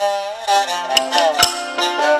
闲言咱不论，书言归真啊。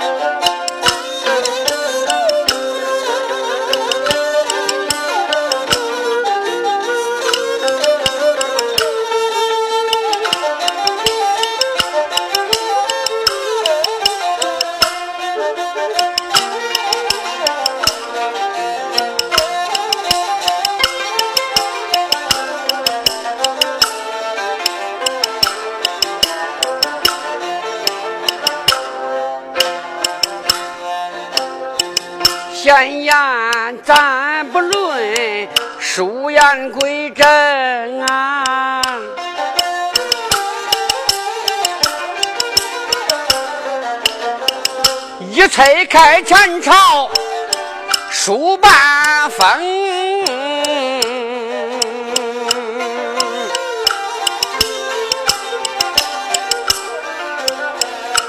一拆开前朝书半封，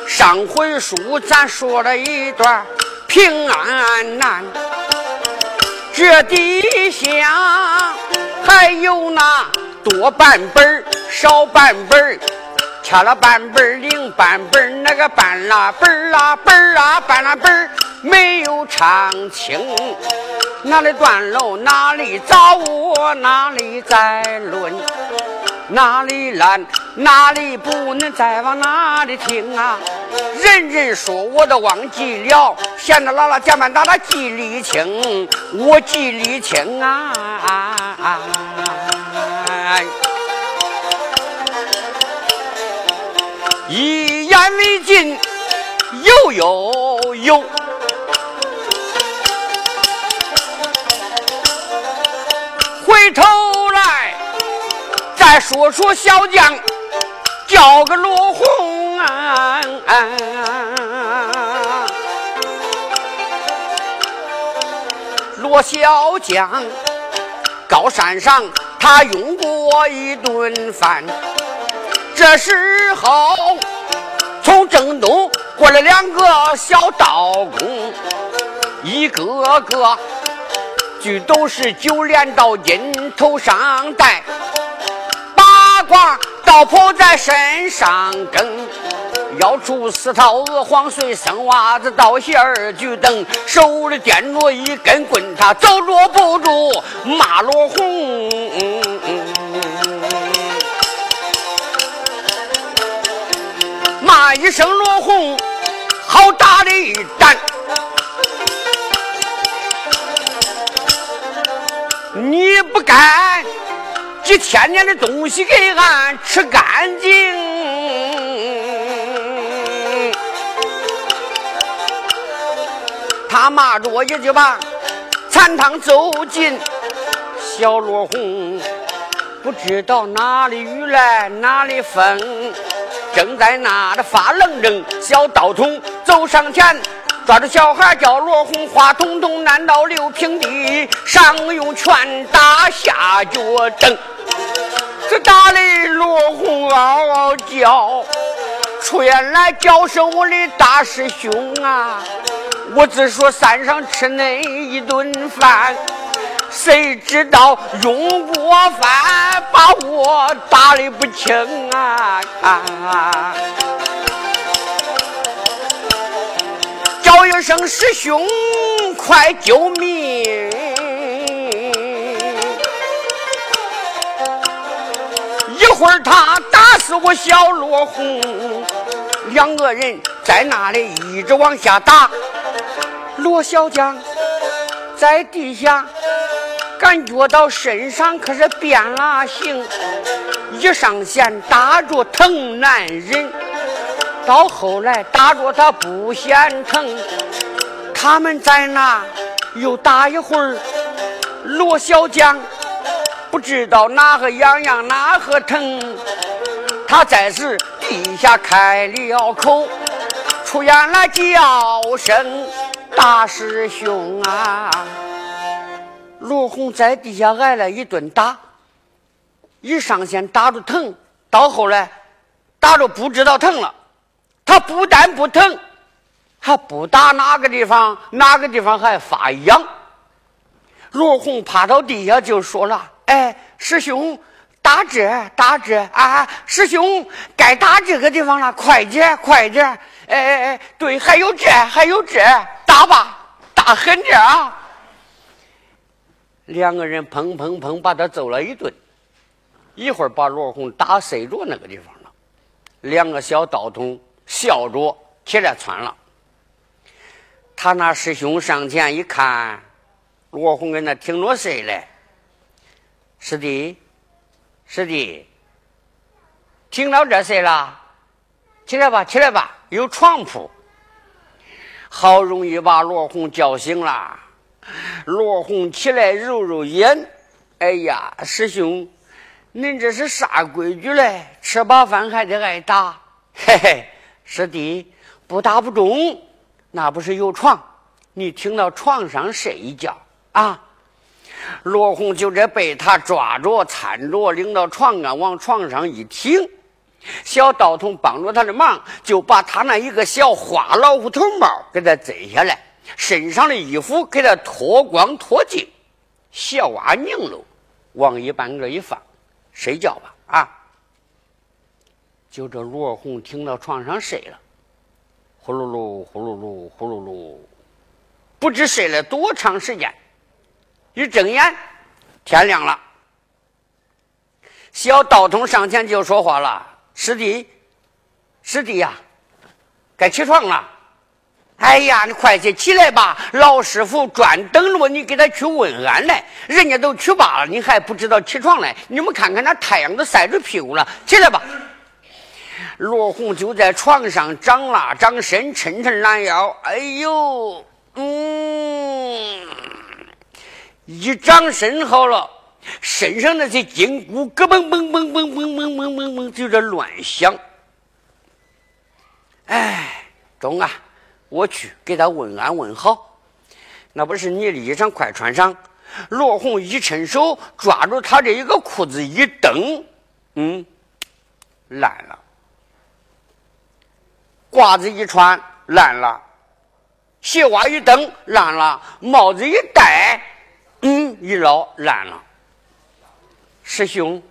上回书咱说了一段。平安难，这底下还有那多半本少半本差了半本零半本那个半拉本啊本啊半拉本没有唱清，哪里断楼哪里找我哪里再论。哪里烂，哪里不能再往哪里听啊？人人说我都忘记了，闲得拉拉讲半打打记里清，我记里清啊！一言未尽，又。回头来。再说说小将，叫个罗红啊！罗小将，高山上他用过一顿饭。这时候正东过来两个小道工，一个个俱都是九连刀金头上戴。八卦道袍在身上跟，腰出四套鹅黄穗生袜子，倒鞋儿举蹬，手里掂着一根棍，他走着不住骂罗红，骂一声罗红，好大的胆，你不该。几千年的东西给俺吃干净，他骂着我一句吧残汤走进。小罗红不知道哪里雨来哪里风，正在那的发愣怔。小道童走上前，抓住小孩叫罗红，花彤彤难道六平地，上用拳打下脚蹬。这打的罗红嗷嗷叫，出言来叫声我的大师兄啊！我只说山上吃那一顿饭，谁知道用过饭把我打的不轻啊！叫一声师兄，快救命！一会儿他打死我小罗红，两个人在那里一直往下打。罗小江在地下感觉到身上可是变了形，一上线打着疼难忍，到后来打着他不嫌疼。他们在那又打一会儿，罗小江。不知道哪个痒痒，哪个疼，他在此地下开了口，出言来叫声大师兄啊！罗红在地下挨了一顿打，一上线打着疼，到后来打着不知道疼了。他不但不疼，还不打哪个地方，哪个地方还发痒。罗红趴到地下就说了。哎，师兄，打这打这啊！师兄，该打这个地方了，快点快点！哎哎哎，对，还有这还有这，打吧，打狠点啊！两个人砰砰砰把他揍了一顿，一会儿把罗红打塞着那个地方了。两个小道童笑着起来窜了。他那师兄上前一看，罗红跟那挺着睡嘞。师弟，师弟，听到这谁了？起来吧，起来吧，有床铺。好容易把罗红叫醒了。罗红起来揉揉眼，哎呀，师兄，恁这是啥规矩嘞？吃饱饭还得挨打？嘿嘿，师弟，不打不中，那不是有床？你听到床上睡一觉啊？罗红就这被他抓着、搀着，领到床上，往床上一挺，小道童帮着他的忙，就把他那一个小花老虎头帽给他摘下来。身上的衣服给他脱光脱净，小娃拧喽，往一半个一放，睡觉吧啊！就这罗红听到床上睡了，呼噜噜呼噜噜呼噜噜，不知睡了多长时间。一睁眼，天亮了。小道童上前就说话了：“师弟，师弟呀，该起床了。”哎呀，你快些起来吧！老师傅专等着我你给他去问安来，人家都去罢了，你还不知道起床来？你们看看那太阳都晒着屁股了，起来吧！罗红就在床上长了长身，抻抻懒腰，哎呦，嗯，一长身好了，身上那些筋骨咯嘣嘣嘣嘣嘣嘣嘣嘣嘣就这乱响。哎，中啊！我去给他问安问好，那不是你的衣裳快穿上。罗红一伸手抓住他这一个裤子一蹬，嗯，烂了。褂子一穿烂了，鞋袜一蹬烂了，帽子一戴，嗯，一捞烂了。师兄，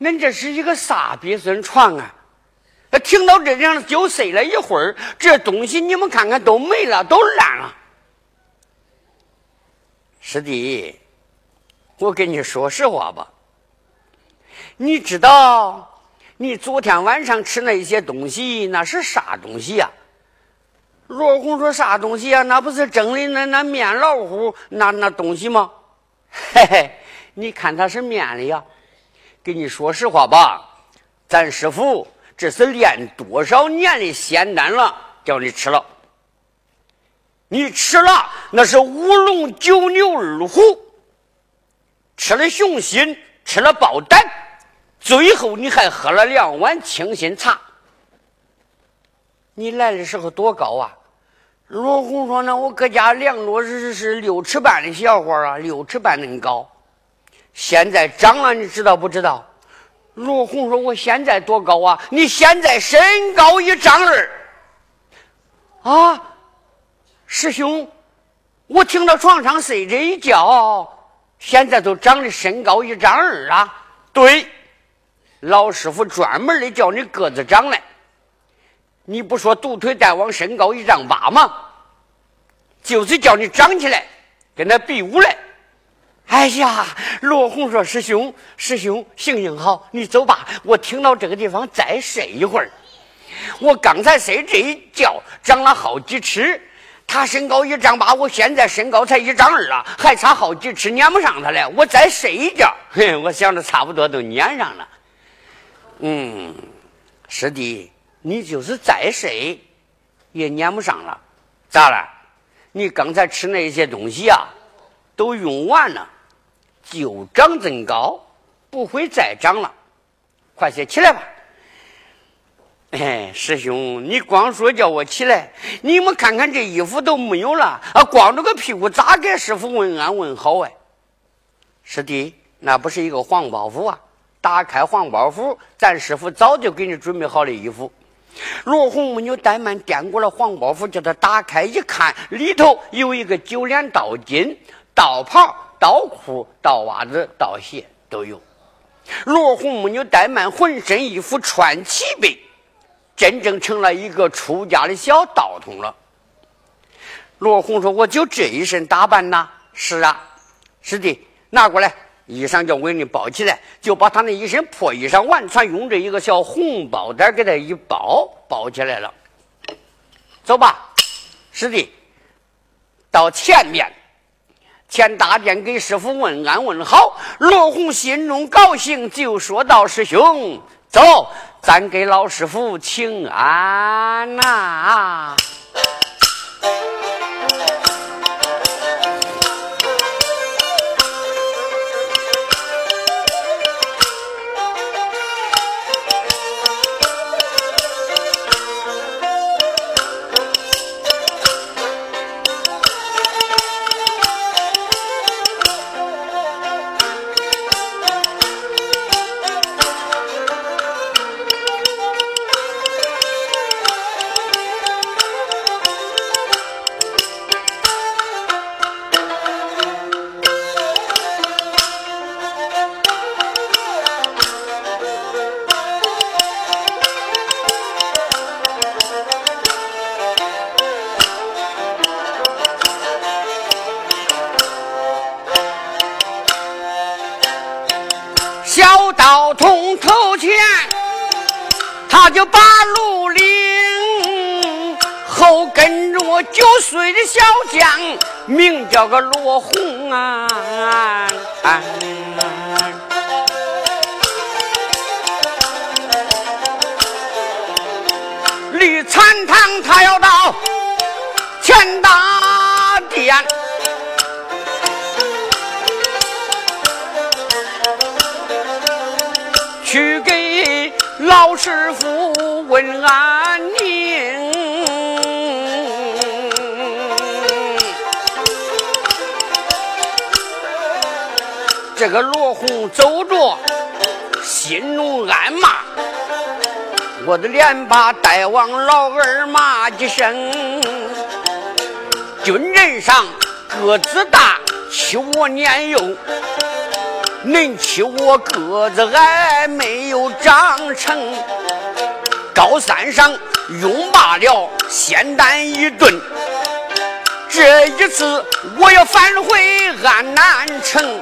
恁这是一个啥鳖孙床啊？听到这样就睡了一会儿，这东西你们看看都没了，都烂了。师弟，我跟你说实话吧，你知道你昨天晚上吃那些东西那是啥东西呀？罗红说啥东西呀？那不是蒸的那那面老虎那那东西吗？嘿嘿，你看它是面的呀。跟你说实话吧，咱师傅。这是练多少年的仙丹了？叫你吃了，你吃了那是五龙九牛二虎，吃了雄心，吃了豹胆，最后你还喝了两碗清心茶。你来的时候多高啊？罗红说：“那我搁家量着是是六尺半的小伙啊，六尺半恁高。现在长了，你知道不知道？”罗红说：“我现在多高啊？你现在身高一丈二啊，师兄，我听到床上睡着一觉，现在都长的身高一丈二啊。对，老师傅专门的叫你个子长来，你不说独腿大王身高一丈八吗？就是叫你长起来，跟他比武来。”哎呀，罗红说：“师兄，师兄，行行好，你走吧。我听到这个地方再睡一会儿。我刚才睡这一觉，长了好几尺。他身高一丈八，我现在身高才一丈二啊，还差好几尺撵不上他了。我再睡一觉，嘿，我想着差不多都撵上了。嗯，师弟，你就是再睡也撵不上了。咋了？你刚才吃那些东西啊，都用完了。”就长这高，不会再长了。快些起来吧！哎，师兄，你光说叫我起来，你们看看这衣服都没有了啊！光着个屁股咋给师傅问安问好哎？师弟，那不是一个黄包袱啊！打开黄包袱，咱师傅早就给你准备好的衣服。罗红木牛怠慢，掂过了黄包袱，叫他打开一看，里头有一个九连道巾、道袍。刀裤、刀袜子、刀鞋都有，罗红木牛怠慢，浑身衣服穿齐备，真正成了一个出家的小道童了。罗红说：“我就这一身打扮呐。”“是啊，是的，拿过来，衣裳叫闺女包起来。”就把他那一身破衣裳完全用这一个小红包袋给他一包，包起来了。走吧，师弟，到前面。前大殿给师傅问安问好，罗红心中高兴，就说道：“师兄，走，咱给老师傅请安呐。”名叫个罗红啊。绿禅堂，他要到前大殿去给。老师傅问安这个罗红走着，心中暗骂：我的连把大王老二骂几声。军人上个子大，欺我年幼。恁欺我个子矮，没有长成。高山上拥罢了仙丹一顿，这一次我要返回安南城。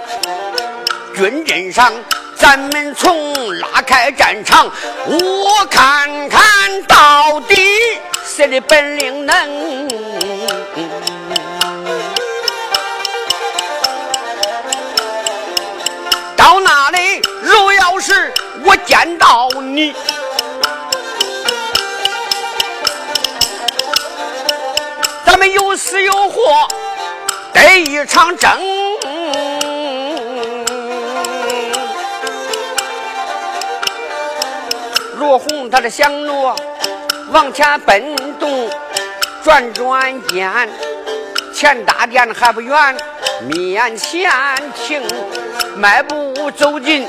军阵上，咱们从拉开战场，我看看到底谁的本领能。到那里，如要是我见到你，咱们有死有活得一场争。罗红他的响锣往前奔动，转转眼，前大殿还不远，面前停。迈步走进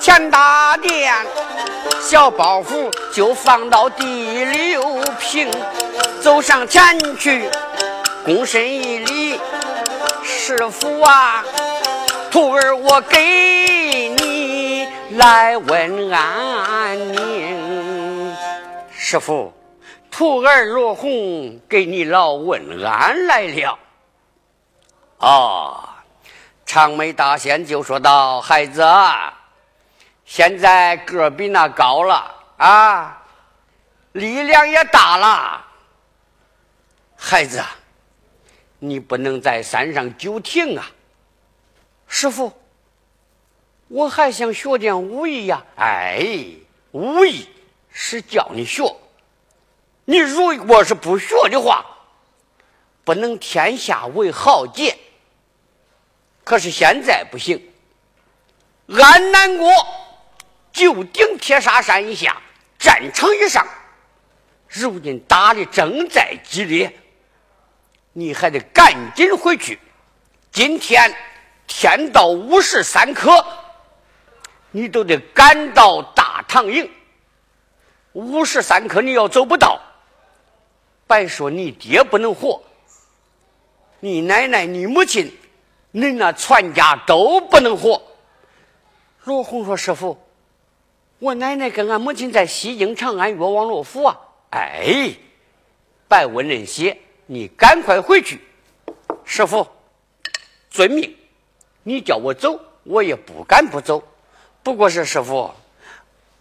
前大殿，小包袱就放到第六平，走上前去，躬身一礼，师傅啊，徒儿我给来问安宁。师傅，徒儿罗红给你老问安来了。啊。长眉大仙就说道：“孩子，啊现在个比那高了啊，力量也大了。孩子，你不能在山上久停啊。师傅，我还想学点武艺呀。哎，武艺是叫你学，你如果是不学的话，不能天下为豪杰。”可是现在不行，安南国就顶铁砂山一下，战场以上，如今打的正在激烈，你还得赶紧回去。今天天到午时三刻，你都得赶到大唐营。午时三刻你要走不到，白说你爹不能活，你奶奶、你母亲。恁那全家都不能活。罗红说：“师傅，我奶奶跟俺母亲在西京长安岳王罗府啊。”哎，白问人些，你赶快回去。师傅，遵命。你叫我走，我也不敢不走。不过是师傅，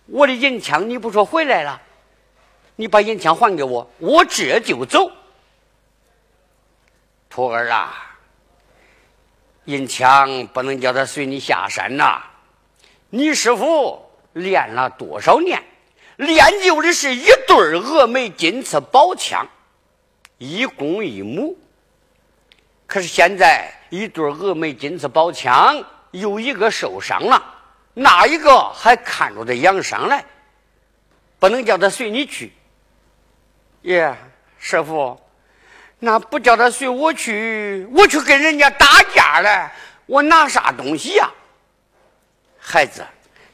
我的银枪你不说回来了？你把银枪还给我，我这就走。徒儿啊，银枪不能叫他随你下山呐。你师傅练了多少年？练就的是一对峨眉金刺宝枪，一公一母。可是现在一对峨眉金刺宝枪有一个受伤了，那一个还看着他养伤来，不能叫他随你去。耶，师傅，那不叫他随我去，我去跟人家打架嘞，我拿啥东西呀？孩子，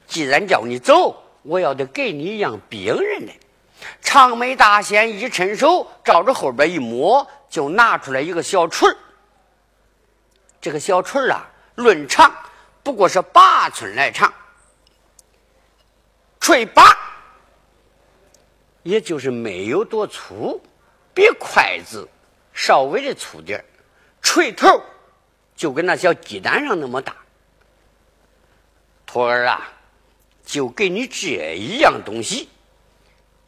既然叫你走，我要得给你一样兵刃的。长眉大仙一伸手，照着后边一摸，就拿出来一个小锤这个小锤啊，论长不过是八寸来长，锤把也就是没有多粗，比筷子稍微的粗点锤头就跟那小鸡蛋上那么大。徒儿啊，就给你这一样东西，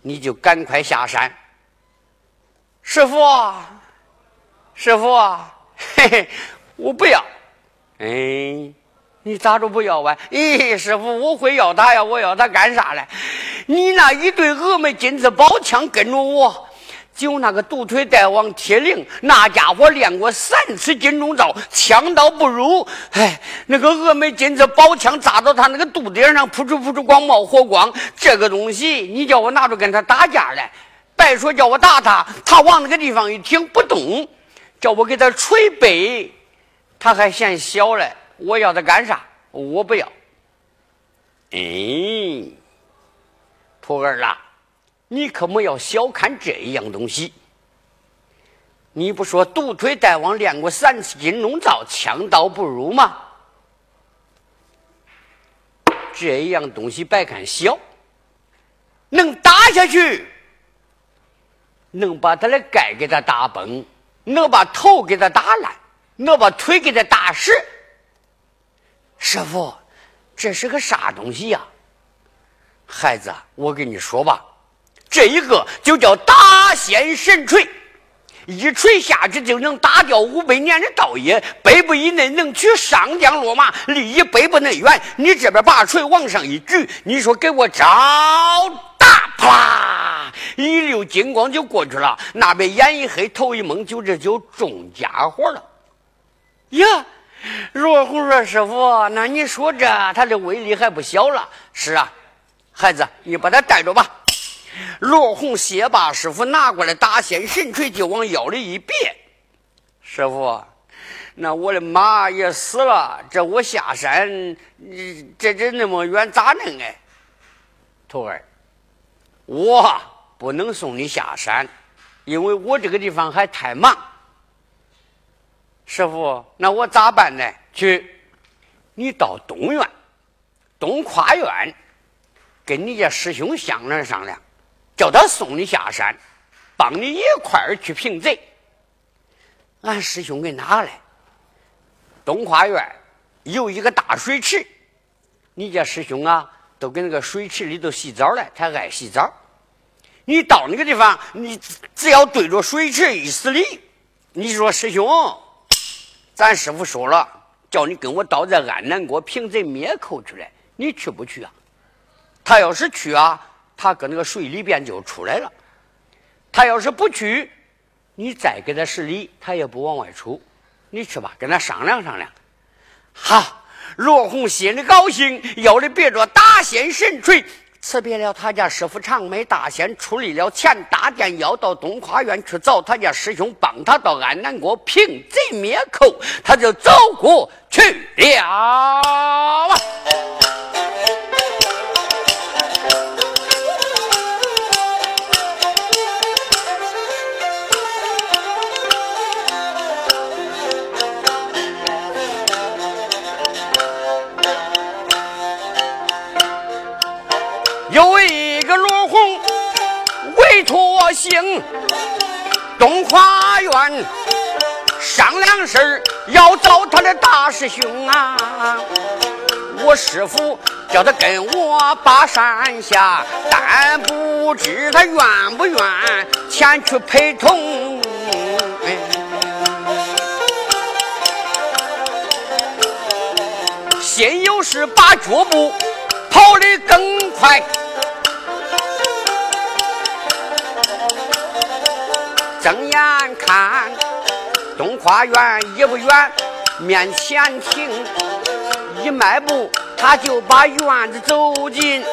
你就赶快下山。师傅，师傅，嘿嘿，我不要。哎，你咋着不要啊？咦，师傅，我会要他呀！我要他干啥嘞？你那一对峨眉金子宝枪跟着我。就那个独腿大王铁岭，那家伙练过三次金钟罩，枪刀不入。哎，那个峨眉金子宝枪扎到他那个肚顶上，扑出扑出光冒火光。这个东西，你叫我拿着跟他打架来，别说叫我打他，他往那个地方一停不动，叫我给他捶背，他还嫌小嘞。我要他干啥？我不要。哎，徒儿啊。你可莫要小看这一样东西。你不说独腿大王练过三次金龙罩，枪刀不入吗？这一样东西别看小，能打下去，能把他的盖给他打崩，能把头给他打烂，能把腿给他打折。师傅，这是个啥东西呀？孩子，我跟你说吧。这一个就叫大仙神锤，一锤下去就能打掉五百年的道业，百步以内能取上将落马，离一百步内远。你这边把锤往上一举，你说给我招打，啪，一溜金光就过去了。那边眼一黑，头一蒙，就这就中家伙了。呀，罗红说：“师傅，那你说这他的威力还不小了？”是啊，孩子，你把他带着吧。罗红谢把师傅拿过来大仙神锤，就往腰里一别。师傅，那我的马也死了，这我下山，这这那么远咋弄哎？徒儿，我不能送你下山，因为我这个地方还太忙。师傅，那我咋办呢？去，你到东院、东跨院，跟你家师兄商量商量。叫他送你下山，帮你一块儿去平贼。俺师兄给拿来。东跨院有一个大水池，你家师兄啊，都跟那个水池里头洗澡来，他爱洗澡。你到那个地方，你只要对着水池一施礼，你说师兄，咱师傅说了，叫你跟我到这安南国平贼灭寇去来，你去不去啊？他要是去啊。他搁那个水里边就出来了。他要是不去，你再给他施礼，他也不往外出。你去吧，跟他商量商量。好，罗红心里高兴，腰里别着大仙神锤，辞别了他家师傅长眉大仙，出离了钱大殿，要到东花院去找他家师兄，帮他到安南国平贼灭寇。他就走过去了。有一个罗红委托行东华院商量事，要找他的大师兄啊！我师傅叫他跟我把山下，但不知他愿不愿前去陪同。心有事把脚步跑得更快。睁眼看东花园也不远，面前停，一迈步他就把院子走进，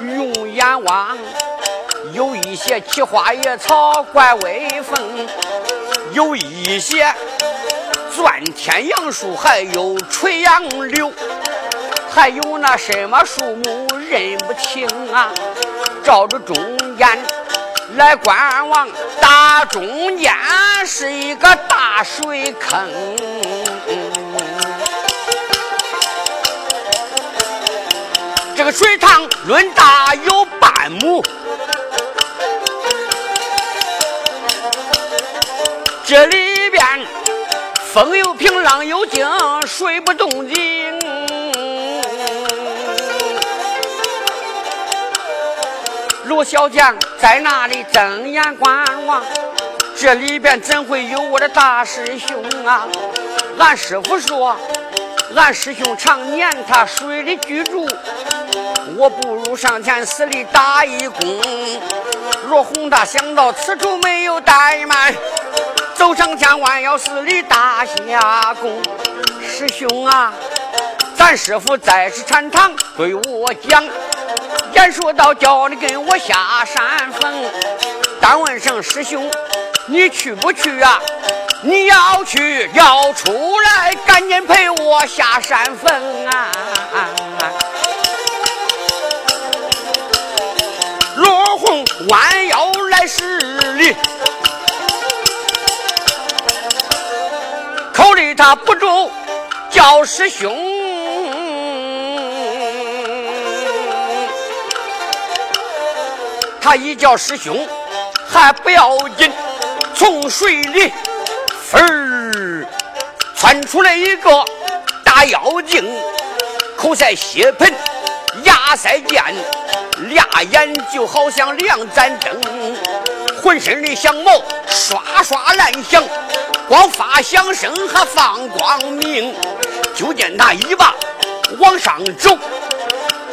用眼望有一些奇花野草怪威风，有一些钻天杨树，还有垂杨柳，还有那什么树木认不清啊，照着中间。来观望，大中间是一个大水坑，这个水塘论大有半亩，这里边风又平，浪又静，水不动静。罗小将在那里睁眼观望，这里边怎会有我的大师兄啊？俺师傅说，俺师兄常年他水里居住，我不如上前死里打一工。罗红他想到此处没有怠慢，走上前弯腰死里打下躬。师兄啊，咱师傅在此禅堂对我讲。言说到叫你跟我下山峰，但问声师兄，你去不去啊？你要去，要出来，赶紧陪我下山峰啊！罗红弯腰来施礼，他不住叫师兄。他一叫师兄还不要紧，从水里分儿窜出来一个大妖精，口塞血盆，牙塞剑，俩眼就好像两盏灯，浑身的响毛刷刷乱响，光发响声还放光明。就见他一把往上走，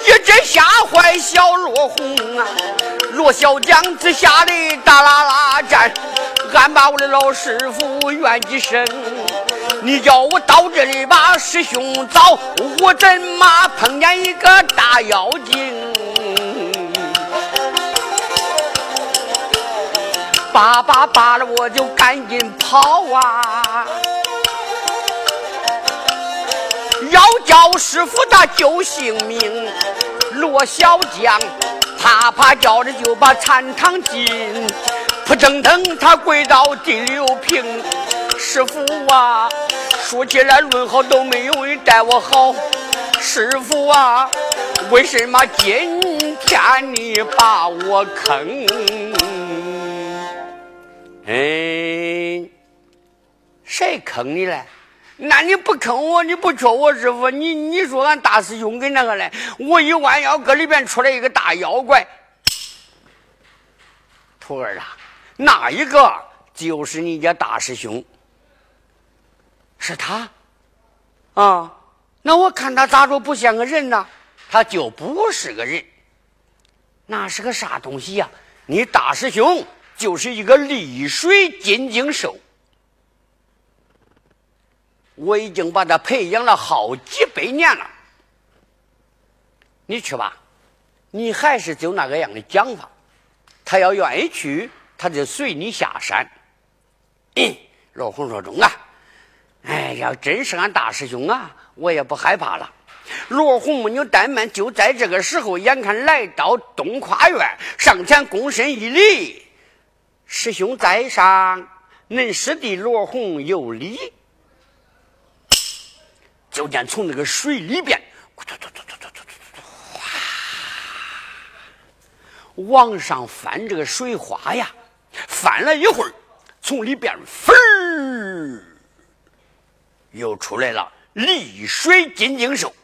一阵吓坏小罗红啊！罗小将子吓得大啦啦站，俺把我的老师傅怨几声。你叫我到这里把师兄找，我怎么碰见一个大妖精？叭叭叭了，我就赶紧跑啊！要叫师傅他救性命，罗小将。啪啪叫着就把禅堂进，扑腾腾他跪到第六平。师傅啊，说起来论好都没有人待我好。师傅啊，为什么今天你把我坑？哎，谁坑你了？那你不坑我，你不缺我师傅，你你说俺大师兄跟那个嘞？我一弯腰，搁里边出来一个大妖怪。徒儿啊，那一个就是你家大师兄，是他啊？那我看他咋着不像个人呢？他就不是个人，那是个啥东西呀？你大师兄就是一个丽水金睛兽。我已经把他培养了好几百年了，你去吧，你还是就那个样的讲法。他要愿意去，他就随你下山。嗯罗红说：“中啊，哎，要真是俺大师兄啊，我也不害怕了。”罗红没有怠慢，就在这个时候，眼看来到东跨院，上前躬身一礼：“师兄在上，恁师弟罗红有礼。”就见从那个水里边，哗，往上翻这个水花呀，翻了一会儿，从里边飞又出来了丽水金睛兽，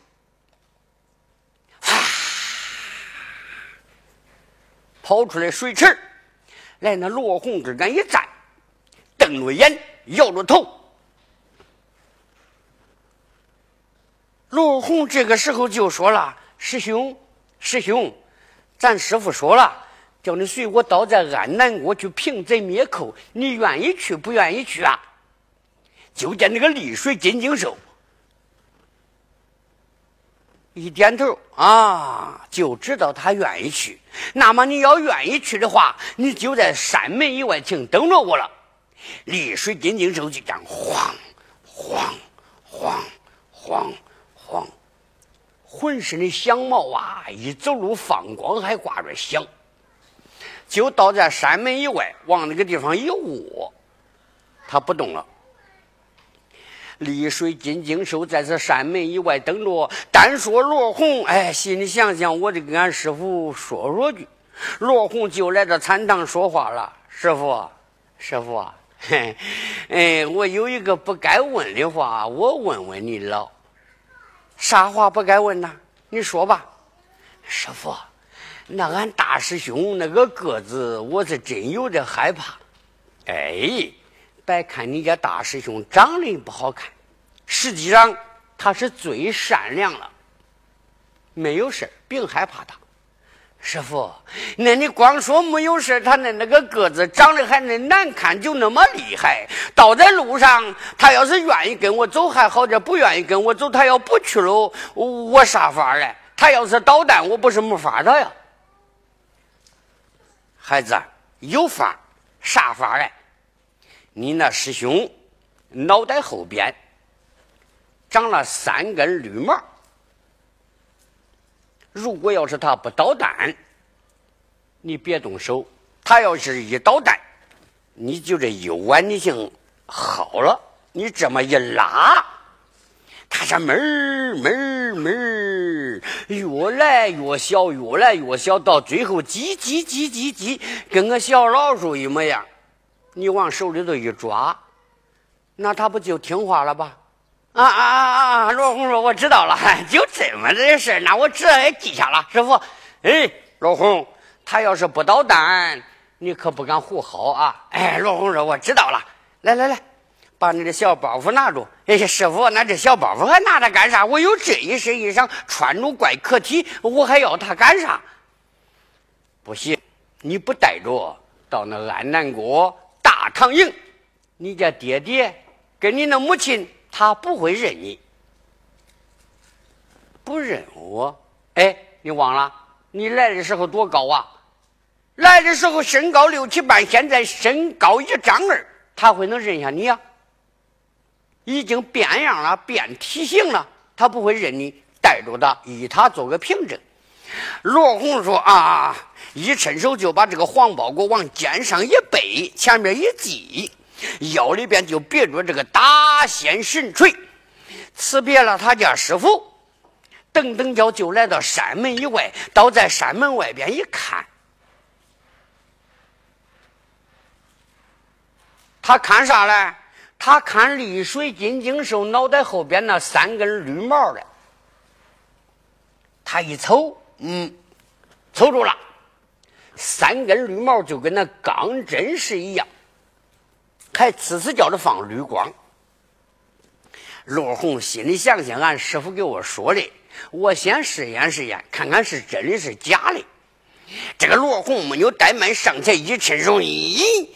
跑出来水池来那罗红枝干一站，瞪着眼，摇着头。罗红这个时候就说了：“师兄，师兄，咱师傅说了，叫你随我到在安南国去平贼灭寇，你愿意去不愿意去啊？”就见那个丽水金睛兽一点头啊，就知道他愿意去。那么你要愿意去的话，你就在山门以外停等着我了。丽水金睛兽就这样晃晃晃晃。晃，浑身的香毛啊，一走路放光，还挂着香。就到在山门以外，往那个地方一卧，他不动了。丽水金睛兽在这山门以外等着。单说罗红，哎，心里想想，我得跟俺师傅说说句。罗红就来到禅堂说话了：“师傅，师傅，嘿，哎，我有一个不该问的话，我问问你了。”啥话不该问呐？你说吧，师傅。那俺大师兄那个个子，我是真有点害怕。哎，别看你家大师兄长得不好看，实际上他是最善良了。没有事别害怕他。师傅，那你光说没有事他那那个个子长得还那难看，就那么厉害。倒在路上，他要是愿意跟我走还好点，不愿意跟我走，他要不去了，我啥法嘞？他要是捣蛋，我不是没法的呀。孩子，有法，啥法嘞？你那师兄脑袋后边长了三根绿毛。如果要是他不捣蛋，你别动手；他要是一捣蛋，你就这一碗你行好了。你这么一拉，他是门儿门儿门儿，越来越小，越来越小，到最后叽叽叽叽叽，跟个小老鼠一模样。你往手里头一抓，那他不就听话了吧？啊啊啊啊！罗红说：“我知道了，就这么点事那我这也记下了。师傅，哎，罗红，他要是不捣蛋，你可不敢胡薅啊！哎，罗红说：“我知道了。来来来，把你的小包袱拿住。哎，师傅，那这小包袱还拿着干啥？我有这一身衣裳，穿着怪可体，我还要它干啥？不行，你不带着到那安南国大唐营，你家爹爹跟你那母亲。”他不会认你，不认我。哎，你忘了你来的时候多高啊？来的时候身高六七半，现在身高一丈二，他会能认下你呀？已经变样了，变体型了，他不会认你。带着他，以他做个凭证。罗红说：“啊！”一伸手就把这个黄包裹往肩上一背，前面一系。腰里边就别着这个大仙神锤，辞别了他家师傅，噔噔脚就来到山门以外，倒在山门外边一看，他看啥嘞？他看丽水金睛兽脑袋后边那三根绿毛嘞。他一瞅，嗯，瞅住了，三根绿毛就跟那钢针似一样。还呲呲叫着放绿光，罗红心里想想，俺师傅给我说的，我先试验试验，看看是真的是假的。这个罗红没有怠慢，上前一伸手，咦，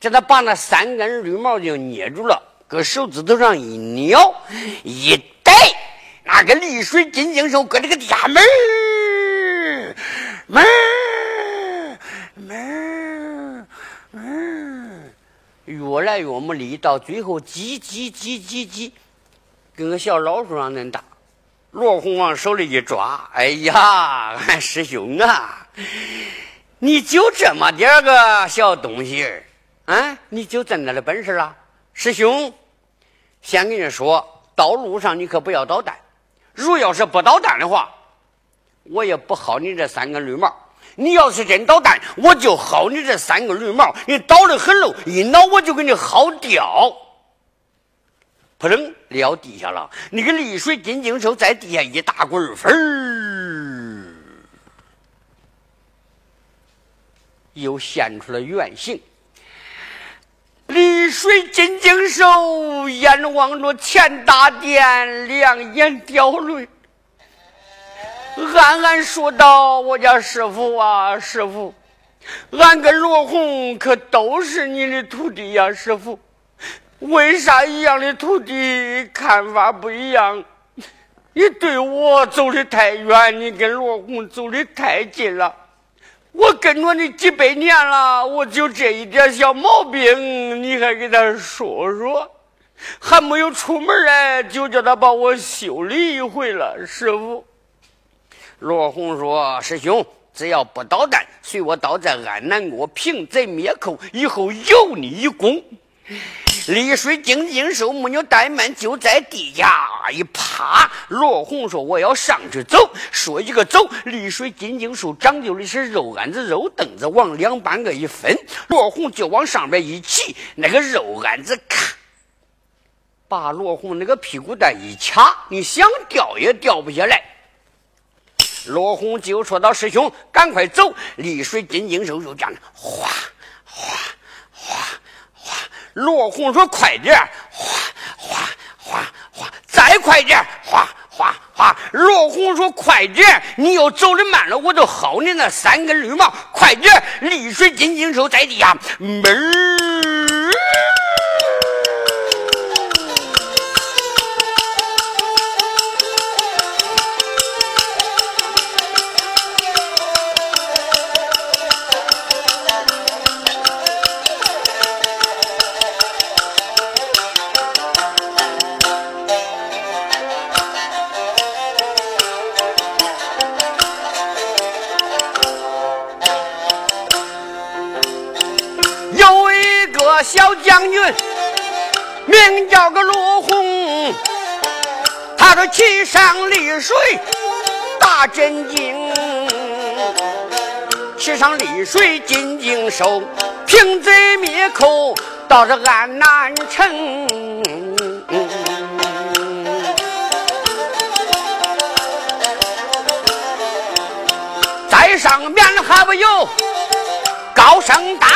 叫他把那三根绿毛就捏住了，搁手指头上一扭，一逮，那个丽水金睛手搁这个地下门门门门。越来越没力，到最后叽叽叽叽叽，跟个小老鼠样恁大。罗红往手里一抓，哎呀，俺师兄啊，你就这么点个小东西儿，啊，你就这么的本事了？师兄，先跟你说，道路上你可不要捣蛋。如要是不捣蛋的话，我也不薅你这三根绿毛。你要是真捣蛋，我就薅你这三个驴毛。你捣的很喽，一挠我就给你薅掉。扑棱撂地下了，那个丽水金睛兽在地下一打滚分儿又现出了原形。丽水金睛兽眼望着钱大殿，两眼掉泪，俺俺说道：“我家师傅啊，师傅，俺跟罗红可都是你的徒弟呀，师傅。”为啥一样的徒弟看法不一样？你对我走的太远，你跟罗红走的太近了。我跟着你几百年了，我就这一点小毛病，你还给他说说？还没有出门来，就叫他把我修理一回了。师傅，罗红说：“师兄，只要不捣蛋，随我到这安南国平贼灭寇，以后有你一功。”丽水精精兽木牛怠慢，就在地下一趴。罗红说：“我要上去走。”说一个走，丽水金睛兽长就的是肉案子、肉凳子，往两半个一分，罗红就往上边一骑，那个肉案子咔，把罗红那个屁股蛋一卡，你想掉也掉不下来。罗红就说到：“师兄，赶快走！”丽水金睛兽就这样哗哗哗。罗红说：“快点哗哗哗哗，再快点哗哗哗。”罗红说：“快点你要走的慢了，我就薅你那三根绿毛。快点丽水金睛兽在地下门儿。”将军名叫个罗红，他说骑上丽水大真经，骑上丽水金睛手，平贼灭寇到这安南城，在上面还不有高声大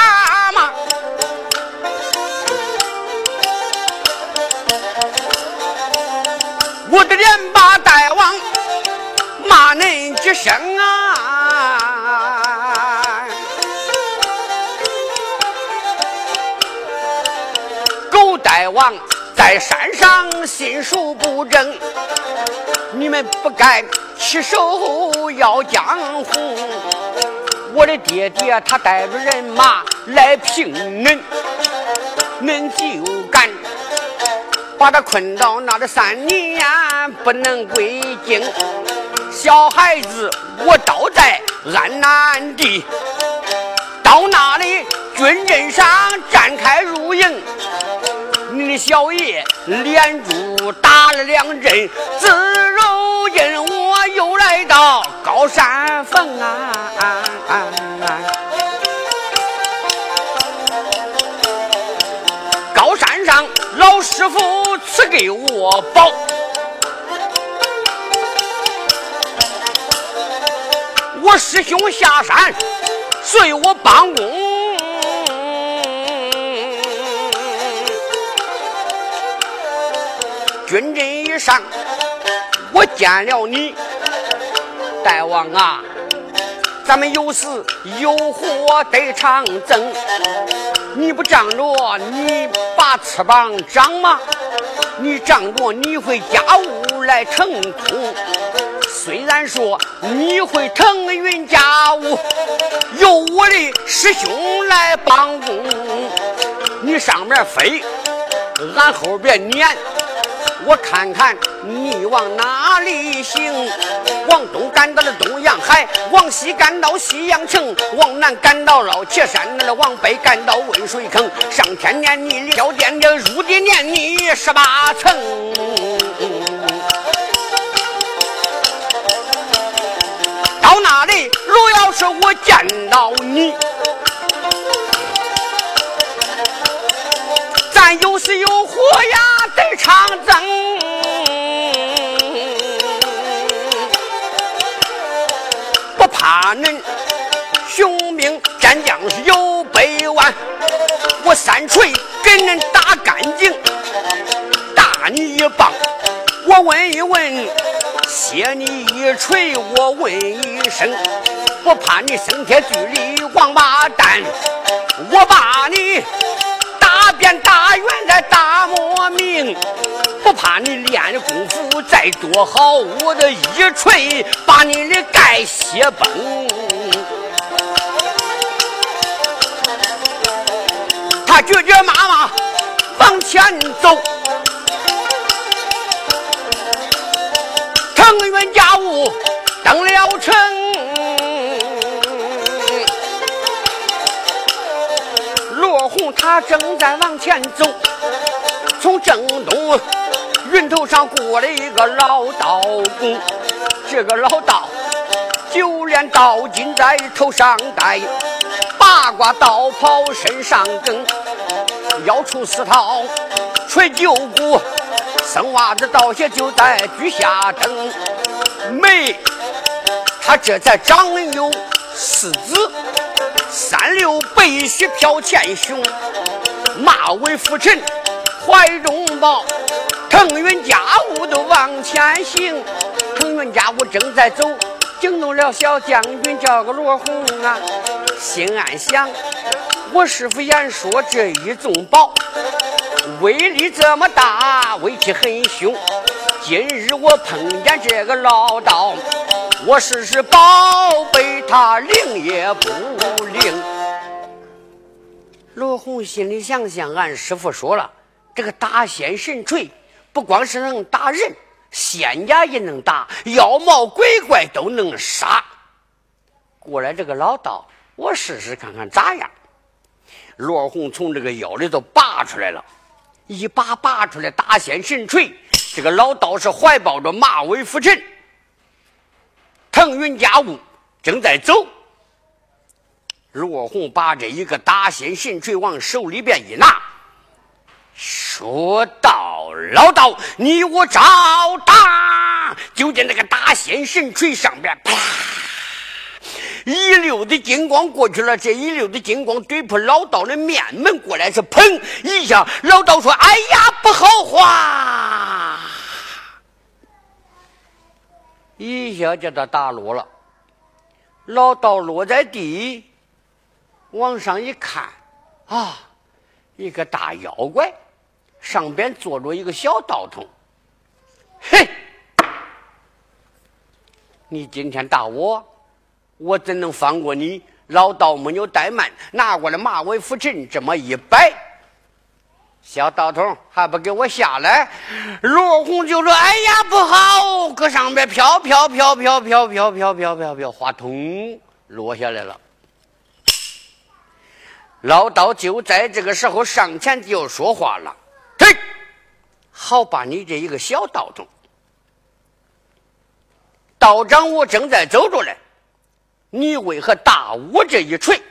恁几声啊！狗大王在山上心术不正，你们不该起手要江湖。我的爹爹他带着人马来聘恁，恁就敢。把他困到那里三年不能归京，小孩子我倒在安南地，到那里军阵上展开入营，你的小爷连珠打了两阵，自如今我又来到高山峰啊。高山上老师傅赐给我宝，我师兄下山随我帮工，军阵一上，我见了你，大王啊，咱们有死有活得长征。你不仗着你把翅膀长吗？你仗着你会家务来腾空。虽然说你会腾云驾雾，由我的师兄来帮工。你上面飞，俺后边撵。我看看你往哪里行？往东赶到了东洋海，往西赶到西洋城，往南赶到老铁山，那往北赶到温水坑。上天念你小店的，入地念你十八层。到那里若要是我见到你，有死有活呀，得长征。不怕恁雄兵战将是有百万，我三锤给恁打干净，打你一棒。我问一问，歇你一锤，我问一声，不怕你生天巨力王八蛋，我把你打遍大圆再大磨明，不怕你练的功夫再多好，我的一锤把你的盖血崩。他倔倔妈妈往前走。腾云驾雾登了城，他正在往前走，从正东云头上过来一个老道公，这个老道就连道巾在头上戴，八卦道袍身上蹬，腰出丝绦垂九股。生娃子道鞋就在脚下蹬，没他这才长有四子，三六背须飘前胸，马尾拂尘怀中抱，腾云驾雾都往前行，腾云驾雾正在走，惊动了小将军叫个罗红啊，心暗想，我师傅言说这一众宝。威力这么大，威气很凶。今日我碰见这个老道，我试试宝贝，他灵也不灵。罗红心里想想，俺师傅说了，这个打仙神锤不光是能打人，仙家也能打，妖魔鬼怪都能杀。过来这个老道，我试试看看咋样。罗红从这个腰里头拔出来了。一把拔出来大仙神锤，这个老道士怀抱着马尾拂尘，腾云驾雾正在走。罗红把这一个大仙神锤往手里边一拿，说道：“老道，你我照打！”就见那个大仙神锤上边啪。一溜的金光过去了，这一溜的金光对破老道的面门过来，是砰一下。老道说：“哎呀，不好话！”一下叫他打落了。老道落在地，往上一看，啊，一个大妖怪，上边坐着一个小道童。嘿，你今天打我！我怎能放过你？老道没有怠慢，拿过来马尾拂尘，这么一摆，小道童还不给我下来？罗红就说：“哎呀，不好，搁上面飘飘飘飘飘飘飘飘飘飘，话筒落下来了。”老道就在这个时候上前就说话了：“嘿，好把你这一个小道中，道长我正在走着嘞。”你为何打我这一锤？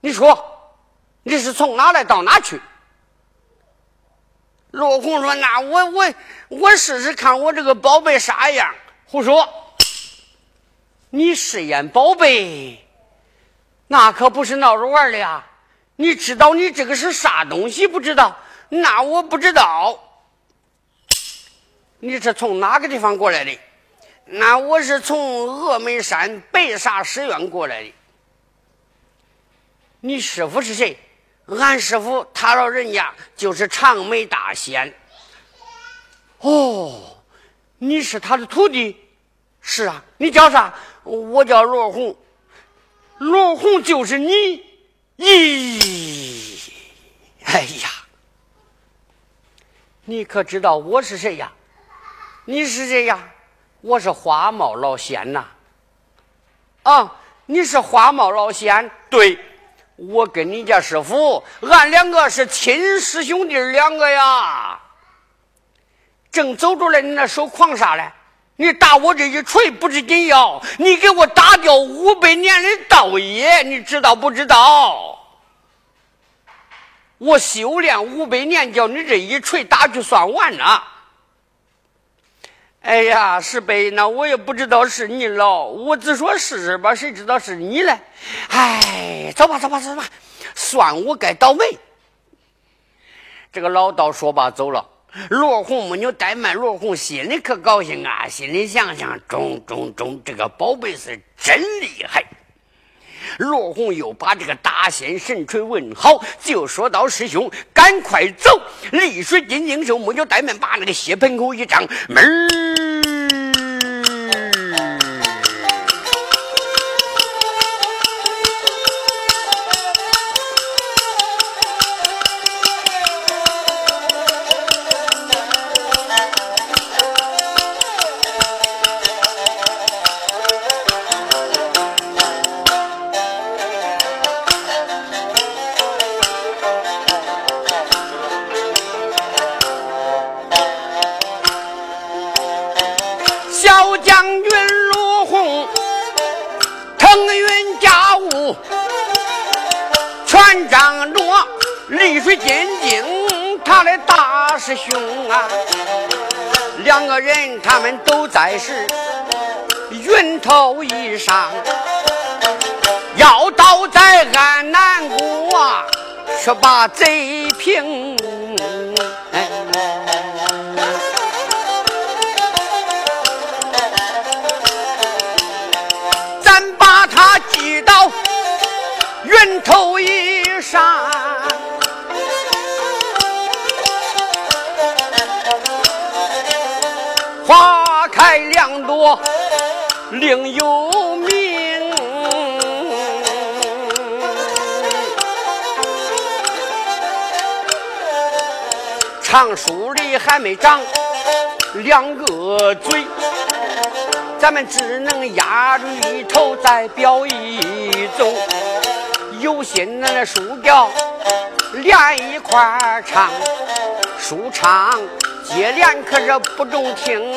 你说你是从哪来到哪去？罗红说：“那我我我试试看我这个宝贝啥样。”胡说！你试验宝贝，那可不是闹着玩的呀！你知道你这个是啥东西不知道？那我不知道。你是从哪个地方过来的？那我是从峨眉山白沙寺院过来的。你师傅是谁？俺师傅他老人家就是长眉大仙。哦，你是他的徒弟？是啊。你叫啥？我叫罗红。罗红就是你？咦，哎呀，你可知道我是谁呀？你是谁呀？我是花帽老仙呐，啊，你是花帽老仙？对，我跟你家师傅，俺两个是亲师兄弟两个呀。正走着嘞，你那手狂啥嘞？你打我这一锤不是紧要，你给我打掉五百年的道业，你知道不知道？我修炼五百年，叫你这一锤打就算完了。哎呀，石碑，那我也不知道是你了，我只说试试吧，谁知道是你嘞？哎，走吧，走吧，走吧，算我该倒霉。这个老道说罢走了。罗红母牛怠慢，罗红心里可高兴啊，心里想想，中中中，这个宝贝是真厉害。罗红又把这个大仙神锤问好，就说道：“师兄，赶快走！”丽水金睛兽母牛怠慢，把那个血盆口一张，门。们都在是云头以上，要倒在安南国，却把贼平。咱把他记到云头以上。花开两朵，另有名。长树里还没长两个嘴，咱们只能压驴头再表一奏。有心那树调连一块唱，树唱。接连可是不中听，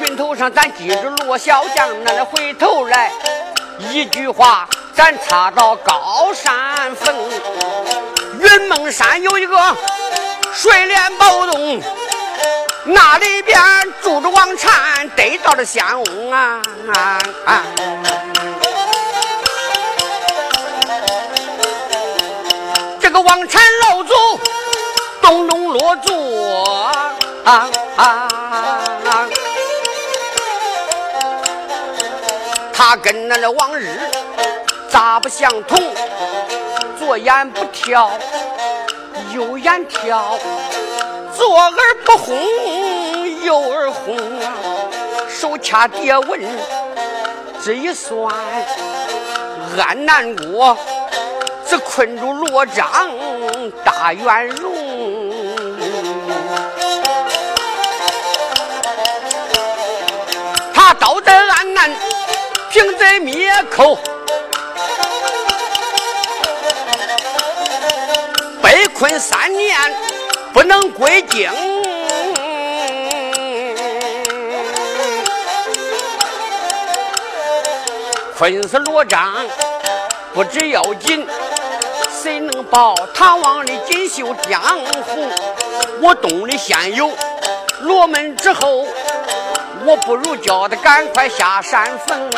云头上咱记住罗小将，那里回头来一句话，咱插到高山峰。云梦山有一个水帘宝洞，那里边住着王禅得到了仙翁啊！这个王禅老祖。东东落座！他跟那那往日咋不相同？左眼不跳，右眼跳；左耳不红，右耳红啊！手掐蝶纹，这一算，安南国。是困住罗章大元荣，刀在安南，平贼灭寇，被困三年，不能归京。困死罗章，不知要紧。谁能保唐王的锦绣江湖？我洞里现有罗门之后，我不如叫他赶快下山坟。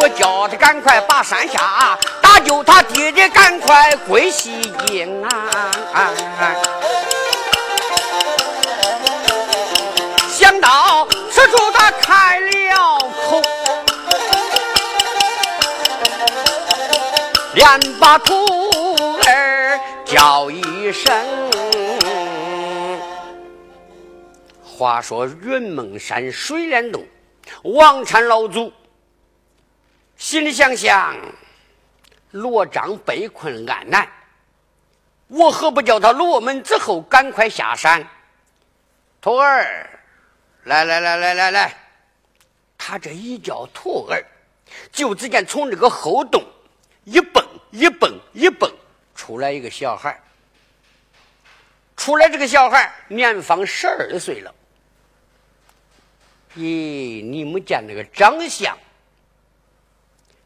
我叫他赶快把山下打救他爹爹，赶快归西营啊！想到此处，他开了口，连把土。叫一声。话说云梦山水帘洞，王禅老祖心里想想：罗章被困安南，我何不叫他罗门之后赶快下山？徒儿，来来来来来来，他这一叫徒儿，就只见从这个后洞一蹦一蹦一蹦。出来一个小孩出来这个小孩年方十二岁了。咦，你们见那个长相，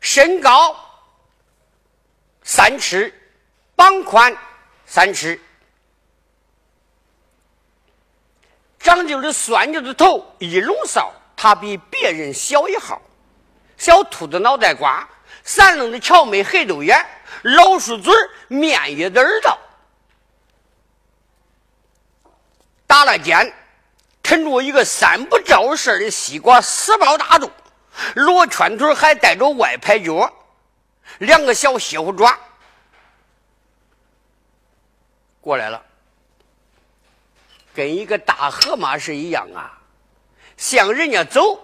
身高三尺，膀宽三尺，长就是酸溜的头，一笼哨，他比别人小一号，小兔子脑袋瓜，三愣的乔眉黑豆眼，老鼠嘴面叶的耳道，打了尖。啃着一个三不着事的西瓜，死抱大肚，罗圈腿还带着外排脚，两个小蝎虎爪过来了，跟一个大河马是一样啊。向人家走，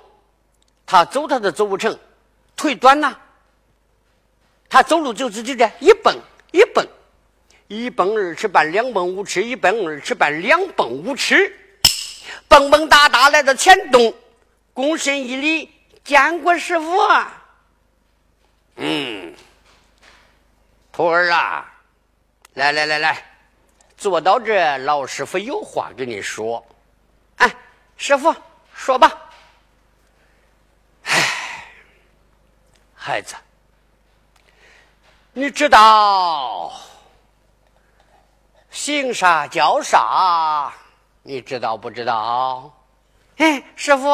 他走他都走不成，腿短呐。他走路就是就这一蹦一蹦，一蹦二尺半，两蹦五尺，一蹦二尺半，两蹦五尺。蹦蹦哒哒来到前洞，躬身一礼，见过师傅。嗯，徒儿啊，来来来来，坐到这，老师傅有话跟你说。哎，师傅说吧。哎，孩子，你知道行啥叫啥？你知道不知道？哎，师傅，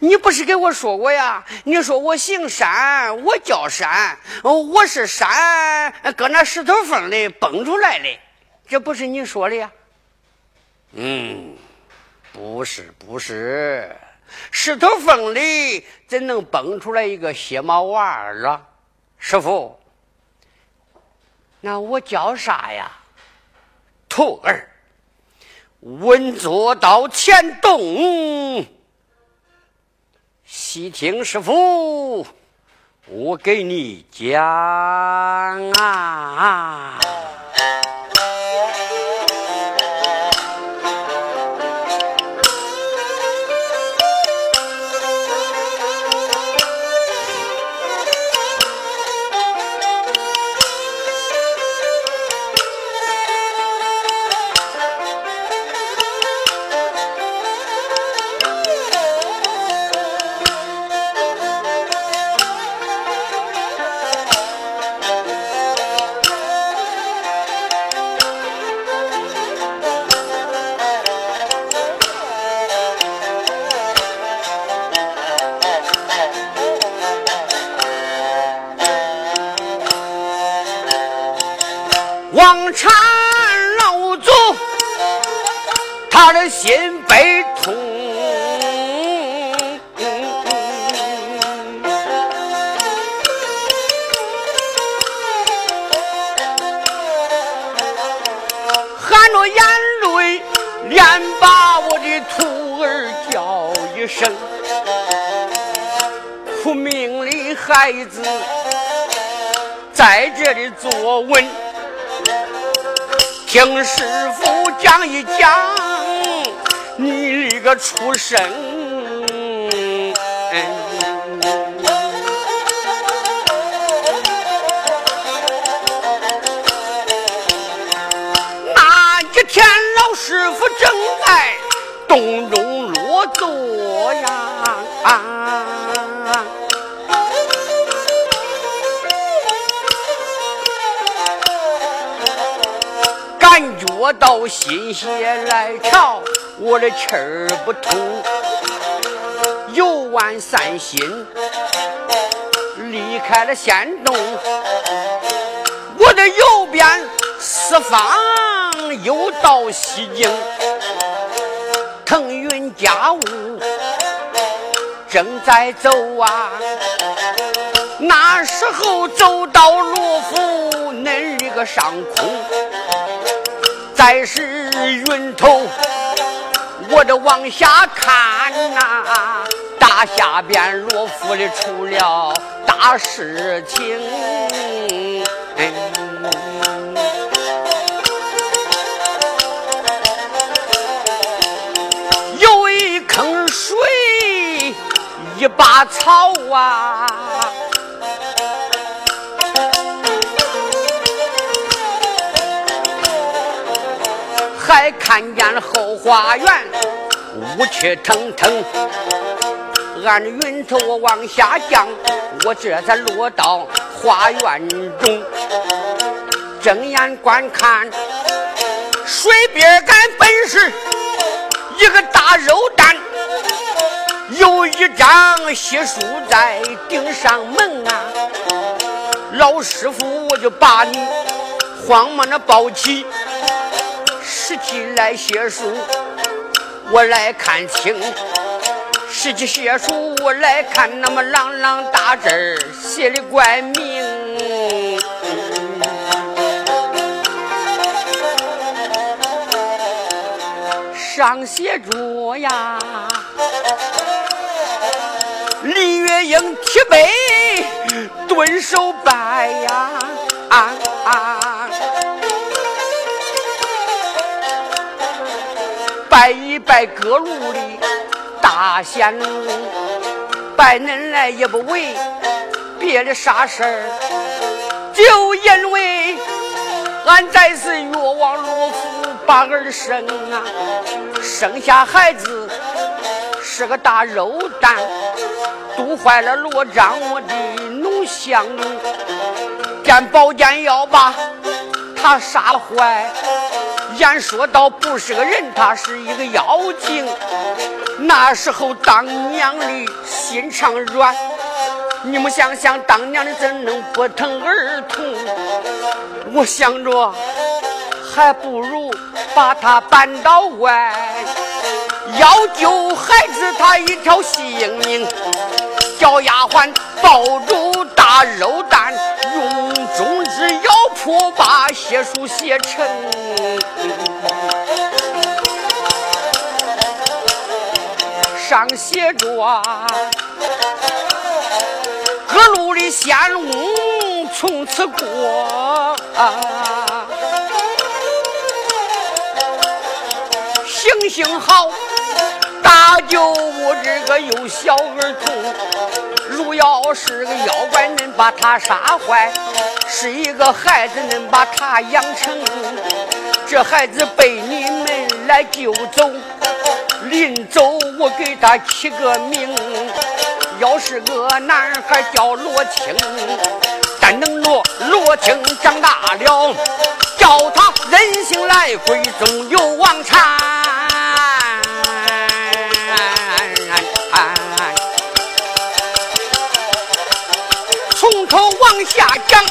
你不是给我说过呀？你说我姓山，我叫山，我是山搁那石头缝里蹦出来的，这不是你说的呀？嗯，不是，不是，石头缝里怎能蹦出来一个鞋毛娃儿啊？师傅，那我叫啥呀？徒儿。稳坐到前洞，细听师傅，我给你讲啊。心悲痛，含着眼泪，连把我的徒儿叫一声，苦命的孩子在这里坐稳，听师傅讲一讲。你的个出身，那一天老师傅正在洞中落座呀，感觉到心血来潮。我的气儿不通，游玩散心，离开了仙洞。我的右边四方又到西京，腾云驾雾正在走啊。那时候走到罗浮那个上空，再是云头。我这往下看呐，大下边罗府里出了大事情，有一坑水，一把草啊，还看见了后花园。雾气腾腾，按着云头往下降，我这才落到花园中，睁眼观看，水边杆本是一个大肉蛋，有一张血书在顶上门啊，老师傅我就把你慌忙的抱起，拾起来写书，我来看清。拾起写书我来看，那么朗朗大字儿写的怪明，上写着呀，李月英提杯顿首拜呀，啊啊，拜一拜各路的。大仙拜恁来也不为别的啥事儿，就因为俺在是越王罗府把儿生啊，生下孩子是个大肉蛋，毒坏了罗章我的农香，见宝剑要把他杀了坏。言说到不是个人，他是一个妖精。那时候当娘的心肠软，你们想想，当娘的怎能不疼儿童？我想着，还不如把他搬到外，要救孩子他一条性命。叫丫鬟抱住大肉蛋，用我，把血书写成。上写着，各路的仙翁从此过，行行好，搭救我这个幼小儿童。如要是个妖怪，能把他杀坏；是一个孩子，能把他养成。这孩子被你们来救走。临走，我给他起个名，要是个男孩叫罗青，但等罗罗青长大了，叫他人性来归，总有王禅。头往下讲，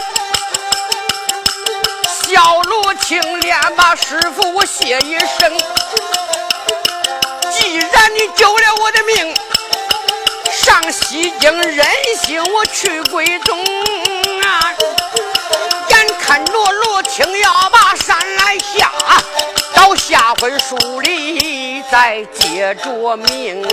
小罗青连把师傅我谢一声。既然你救了我的命，上西京任性我去归宗啊！眼看着罗青要把山来下，到下回书里再接着命。